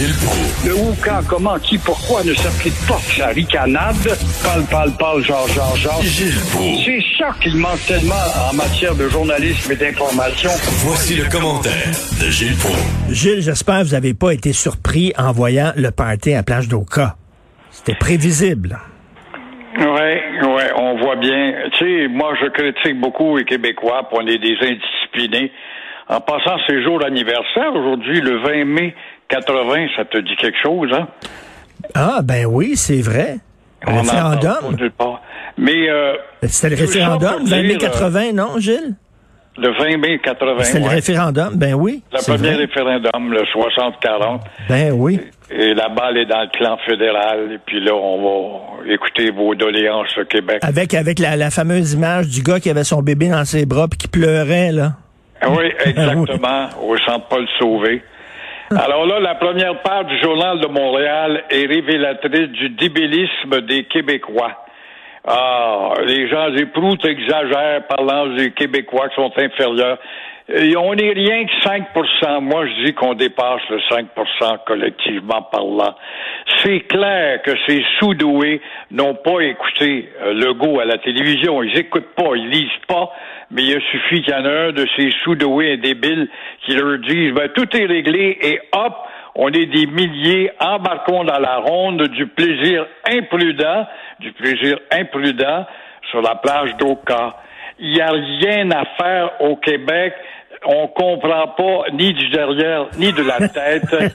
Gilles Proulx. Le où, quand, comment, qui, pourquoi ne s'applique pas sa ricanade? Parle, parle, parle, genre, genre, genre. Gilles Proulx. C'est ça qu'il manque tellement en matière de journalisme et d'information. Voici le commentaire de Gilles Proulx. Gilles, j'espère que vous n'avez pas été surpris en voyant le party à Plage d'Oka. C'était prévisible. Oui, oui, on voit bien. Tu sais, moi, je critique beaucoup les Québécois, puis on est des indisciplinés. En passant ces jours d'anniversaire, aujourd'hui, le 20 mai 80, ça te dit quelque chose, hein? Ah, ben oui, c'est vrai. Le On référendum. pas. Mais euh, C'était le référendum, pour 20 mai dire, 80, non, Gilles? le 20 mai 80, C'était le référendum, ben oui. le c'est premier vrai. référendum, le 60-40. Ben oui. Et la balle est dans le clan fédéral. Et puis là, on va écouter vos doléances au Québec. Avec, avec la, la fameuse image du gars qui avait son bébé dans ses bras puis qui pleurait, là. Ah Oui, exactement, au centre Paul Sauvé. Alors là, la première page du Journal de Montréal est révélatrice du débilisme des Québécois. Ah, les gens des proutes exagèrent parlant des Québécois qui sont inférieurs. Et on n'est rien que 5% Moi, je dis qu'on dépasse le 5% collectivement parlant. C'est clair que ces sous-doués n'ont pas écouté euh, Legault à la télévision. Ils écoutent pas, ils lisent pas, mais il suffit qu'il y en ait un de ces sous-doués débiles qui leur dise, ben, tout est réglé et hop, on est des milliers, embarquons dans la ronde du plaisir imprudent, du plaisir imprudent sur la plage d'Oka. Il n'y a rien à faire au Québec. On comprend pas ni du derrière ni de la tête.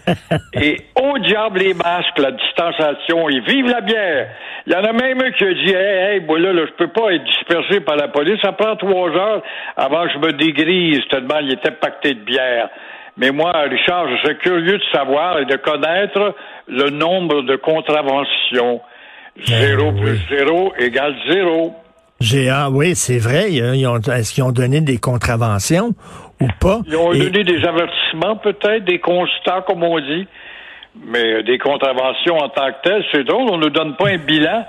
Et au diable les masques, la distanciation et vive la bière. Il y en a même un qui a dit Hey, hey, moi là, là, je peux pas être dispersé par la police. Ça prend trois heures avant que je me dégrise tellement il était pacté de bière. Mais moi, Richard, je serais curieux de savoir et de connaître le nombre de contraventions. Zéro plus zéro égale zéro. J'ai, ah oui, c'est vrai. Est-ce qu'ils ont donné des contraventions ou pas? Ils ont Et- donné des avertissements, peut-être, des constats, comme on dit, mais des contraventions en tant que telles, c'est drôle, on ne donne pas un bilan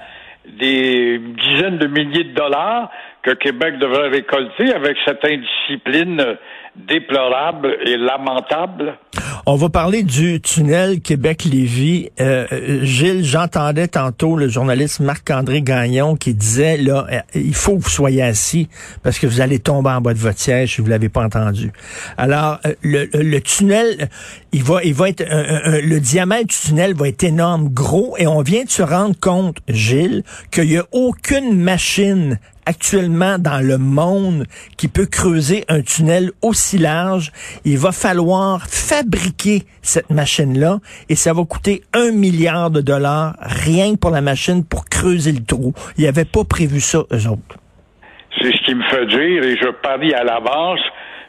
des dizaines de milliers de dollars que Québec devrait récolter avec cette indiscipline déplorable et lamentable. On va parler du tunnel Québec-Lévis. Euh, euh, Gilles, j'entendais tantôt le journaliste Marc-André Gagnon qui disait, là, euh, il faut que vous soyez assis parce que vous allez tomber en bas de votre siège si vous l'avez pas entendu. Alors, le, tunnel, il va, il va être, le diamètre du tunnel va être énorme, gros, et on vient de se rendre compte, Gilles, qu'il y a aucune machine actuellement dans le monde qui peut creuser un tunnel aussi large. Il va falloir fabriquer cette machine-là et ça va coûter un milliard de dollars rien pour la machine pour creuser le trou. Ils n'avaient pas prévu ça, eux autres. C'est ce qui me fait dire, et je parie à l'avance,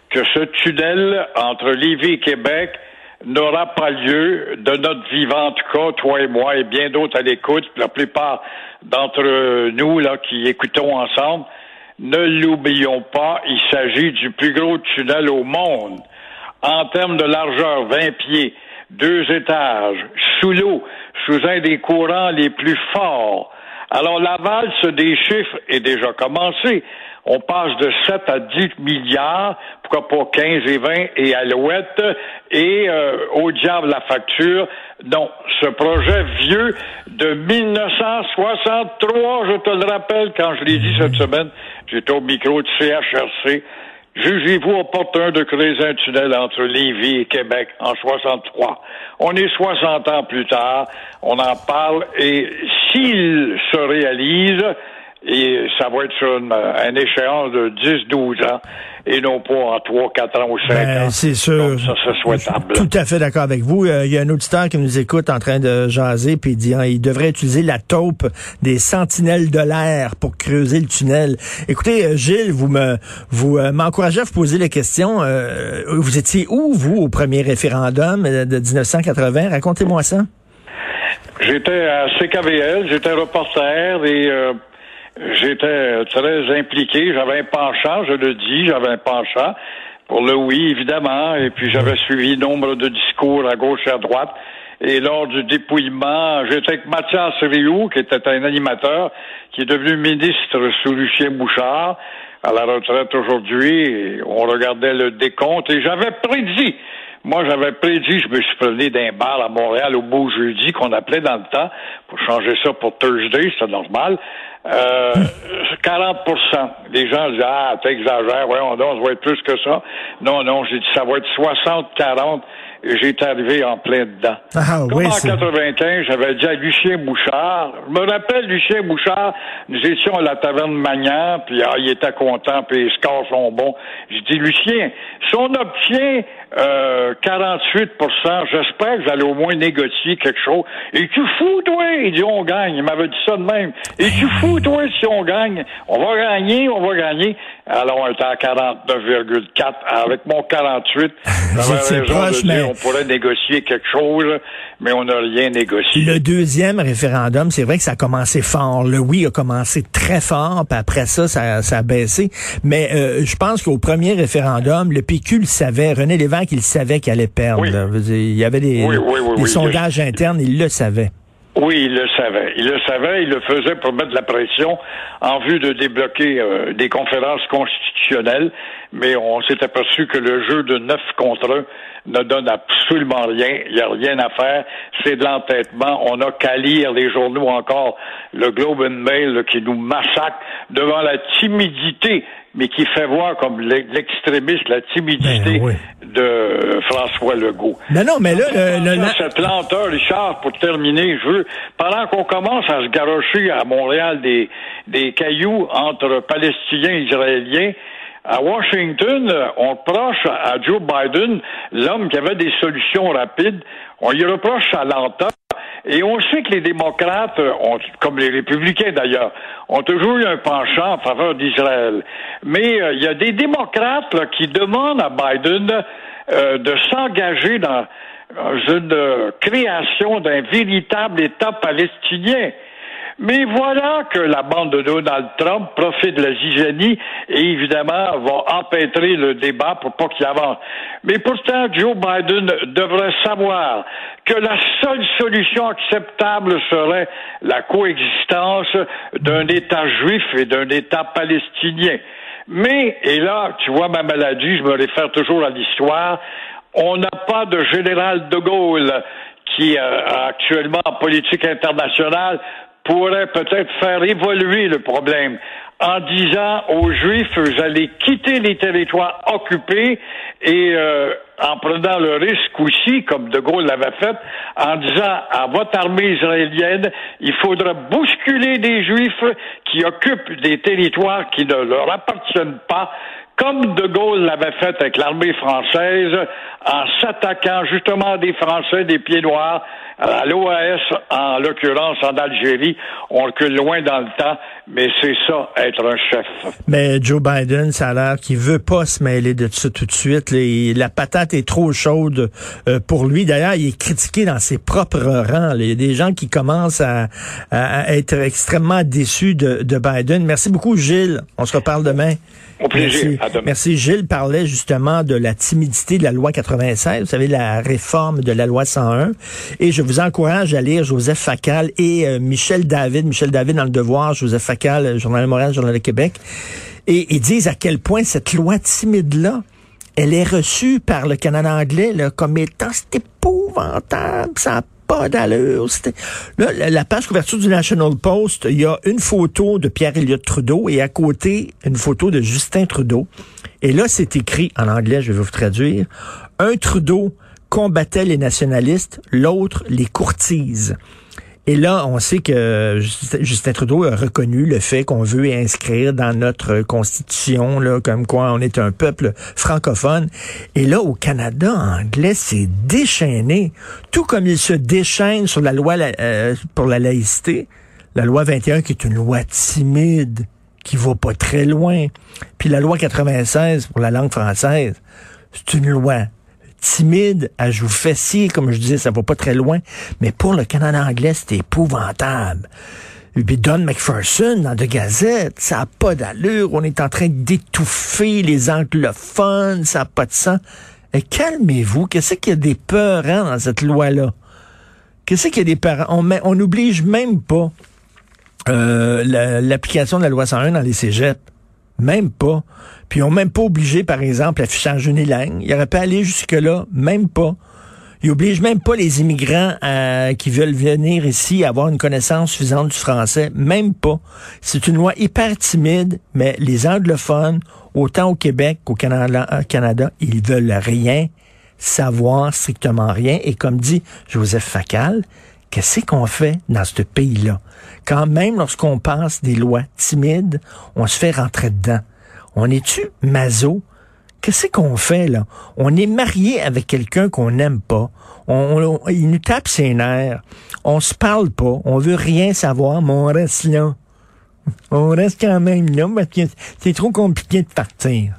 que ce tunnel entre Lévis et Québec n'aura pas lieu de notre vivant, en tout cas, toi et moi, et bien d'autres à l'écoute, la plupart d'entre nous, là, qui écoutons ensemble. Ne l'oublions pas, il s'agit du plus gros tunnel au monde. En termes de largeur, 20 pieds, deux étages, sous l'eau, sous un des courants les plus forts. Alors, la valse des chiffres est déjà commencée. On passe de 7 à 10 milliards, pourquoi pas 15 et 20 et Alouette, et euh, au diable la facture. Non, ce projet vieux de 1963, je te le rappelle, quand je l'ai dit cette semaine, j'étais au micro de CHRC, Jugez-vous opportun de creuser un tunnel entre Lévis et Québec en 63. On est 60 ans plus tard, on en parle et s'il se réalise, et ça va être sur une, une échéance de 10-12 ans et non pas en 3, 4 ans ou 5 Ben, ans. c'est sûr. Donc, ça, c'est souhaitable. Tout à fait d'accord avec vous. Euh, Il y a un auditeur qui nous écoute en train de jaser, puis il dit hein, il devrait utiliser la taupe des sentinelles de l'air pour creuser le tunnel. Écoutez, euh, Gilles, vous me vous euh, m'encouragez à vous poser la question. euh, vous étiez où, vous, au premier référendum de 1980? Racontez-moi ça. J'étais à CKVL, j'étais reporter et euh, j'étais très impliqué. J'avais un penchant, je le dis, j'avais un penchant pour le oui, évidemment. Et puis j'avais suivi nombre de discours à gauche et à droite. Et lors du dépouillement, j'étais avec Mathias Rioux, qui était un animateur, qui est devenu ministre sous Lucien Bouchard, à la retraite aujourd'hui. On regardait le décompte et j'avais prédit moi, j'avais prédit, je me suis promené d'un bar à Montréal au beau jeudi qu'on appelait dans le temps, pour changer ça pour Thursday, c'est normal. Euh, 40% Les gens disaient, ah, t'exagères, voyons donc, ça va être plus que ça. Non, non, j'ai dit, ça va être 60-40 et j'étais arrivé en plein dedans. Ah, Comme oui, en c'est- 95, j'avais dit à Lucien Bouchard, je me rappelle Lucien Bouchard, nous étions à la taverne Magnan, puis ah, il était content, puis les scores sont bons. J'ai dit, Lucien, si on obtient euh, 48% j'espère que vous allez au moins négocier quelque chose. Et tu fous, toi? Il dit, on gagne. Il m'avait dit ça de même. Et tu fous, toi, si on gagne? On va gagner, on va gagner. Alors, on était à 49,4. Avec mon 48, Vous j'avais étiez raison proche, de dire, mais- on pourrait négocier quelque chose, mais on n'a rien négocié. Le deuxième référendum, c'est vrai que ça a commencé fort. Le oui a commencé très fort, puis après ça, ça, ça a baissé. Mais euh, je pense qu'au premier référendum, le PQ le savait. René Lévesque, il savait qu'il allait perdre. Oui. dire, Il y avait des, Oui, oui, oui, des oui. sondages internes, il le savait. Oui, il le savait. Il le savait, il le faisait pour mettre la pression en vue de débloquer euh, des conférences constitutionnelles, mais on s'est aperçu que le jeu de neuf contre un ne donne absolument rien. Il n'y a rien à faire. C'est de l'entêtement. On n'a qu'à lire les journaux encore. Le Globe and Mail qui nous massacre devant la timidité, mais qui fait voir comme l'e- l'extrémiste la timidité Ben oui. de François Legault. Non, non, mais là, le, le- Ça, cette lenteur, Richard, pour terminer, je veux, pendant qu'on commence à se garocher à Montréal des, des cailloux entre Palestiniens et Israéliens, à Washington, euh, on reproche à Joe Biden, l'homme qui avait des solutions rapides, on lui reproche sa lenteur. Et on sait que les démocrates, euh, comme les républicains d'ailleurs, ont toujours eu un penchant en faveur d'Israël. Mais euh, il y a des démocrates qui demandent à Biden euh, de s'engager dans une création d'un véritable État palestinien. Mais voilà que la bande de Donald Trump profite de la zizanie et évidemment va empêtrer le débat pour pas qu'il avance. Mais pourtant, Joe Biden devrait savoir que la seule solution acceptable serait la coexistence d'un État juif et d'un État palestinien. Mais, et là, tu vois ma maladie, je me réfère toujours à l'histoire, on n'a pas de général de Gaulle qui, euh, actuellement en politique internationale, pourrait peut-être faire évoluer le problème en disant aux Juifs, vous allez quitter les territoires occupés et euh, en prenant le risque aussi, comme De Gaulle l'avait fait, en disant à votre armée israélienne, il faudra bousculer des Juifs qui occupent des territoires qui ne leur appartiennent pas, comme De Gaulle l'avait fait avec l'armée française, en s'attaquant justement des Français, des pieds noirs, à l'OAS, en l'occurrence en Algérie. On recule loin dans le temps, mais c'est ça, être un chef. Mais Joe Biden, ça a l'air qu'il veut pas se mêler de ça tout de suite. la patate est trop chaude euh, pour lui. D'ailleurs, il est critiqué dans ses propres rangs. Il y a des gens qui commencent à, être extrêmement déçus de Biden. Merci beaucoup, Gilles. On se reparle demain. Au plaisir. Merci. À demain. Merci. Gilles parlait justement de la timidité de la loi 96. Vous savez, la réforme de la loi 101. Et je vous encourage à lire Joseph Facal et euh, Michel David. Michel David dans Le Devoir, Joseph Facal, euh, Journal de Montréal, Journal de Québec. Et ils disent à quel point cette loi timide-là, elle est reçue par le Canada anglais là, comme étant c'est épouvantable, ça pas d'allure. Là, la- la page couverture du National Post, il y a une photo de Pierre Elliott Trudeau et à côté, une photo de Justin Trudeau. Et là, c'est écrit en anglais, je vais vous traduire. Un Trudeau combattait les nationalistes, l'autre les courtise. Et là, on sait que Justin Trudeau a reconnu le fait qu'on veut inscrire dans notre constitution, là, comme quoi on est un peuple francophone. Et là, au Canada, anglais, c'est déchaîné. Tout comme il se déchaîne sur la loi euh, pour la laïcité, la loi 21 qui est une loi timide, qui va pas très loin. Puis la loi 96 pour la langue française, c'est une loi timide, à joue fessier, comme je disais, ça va pas très loin. Mais pour le Canada anglais, c'est épouvantable. Puis Don McPherson dans The Gazette, ça n'a pas d'allure. On est en train d'étouffer les anglophones, ça n'a pas de sens. Et calmez-vous, qu'est-ce qu'il y a des peurs hein, dans cette loi-là? Qu'est-ce qu'il y a des parents? On n'oblige même pas euh, l'application de la loi 101 dans les cégeps. Même pas. Puis ils n'ont même pas obligé, par exemple, l'affichage unilingue. Ils auraient pu aller jusque-là, même pas. Ils obligent même pas les immigrants euh, qui veulent venir ici à avoir une connaissance suffisante du français, même pas. C'est une loi hyper timide, mais les anglophones, autant au Québec qu'au Canada, euh, Canada, ils veulent rien savoir, strictement rien. Et comme dit Joseph Facal, qu'est-ce qu'on fait dans ce pays-là? Quand même, lorsqu'on passe des lois timides, on se fait rentrer dedans. On est-tu maso? Qu'est-ce qu'on fait là? On est marié avec quelqu'un qu'on n'aime pas. On, il nous tape ses nerfs. On se parle pas. On veut rien savoir, mais on reste là. On reste quand même là parce que c'est trop compliqué de partir.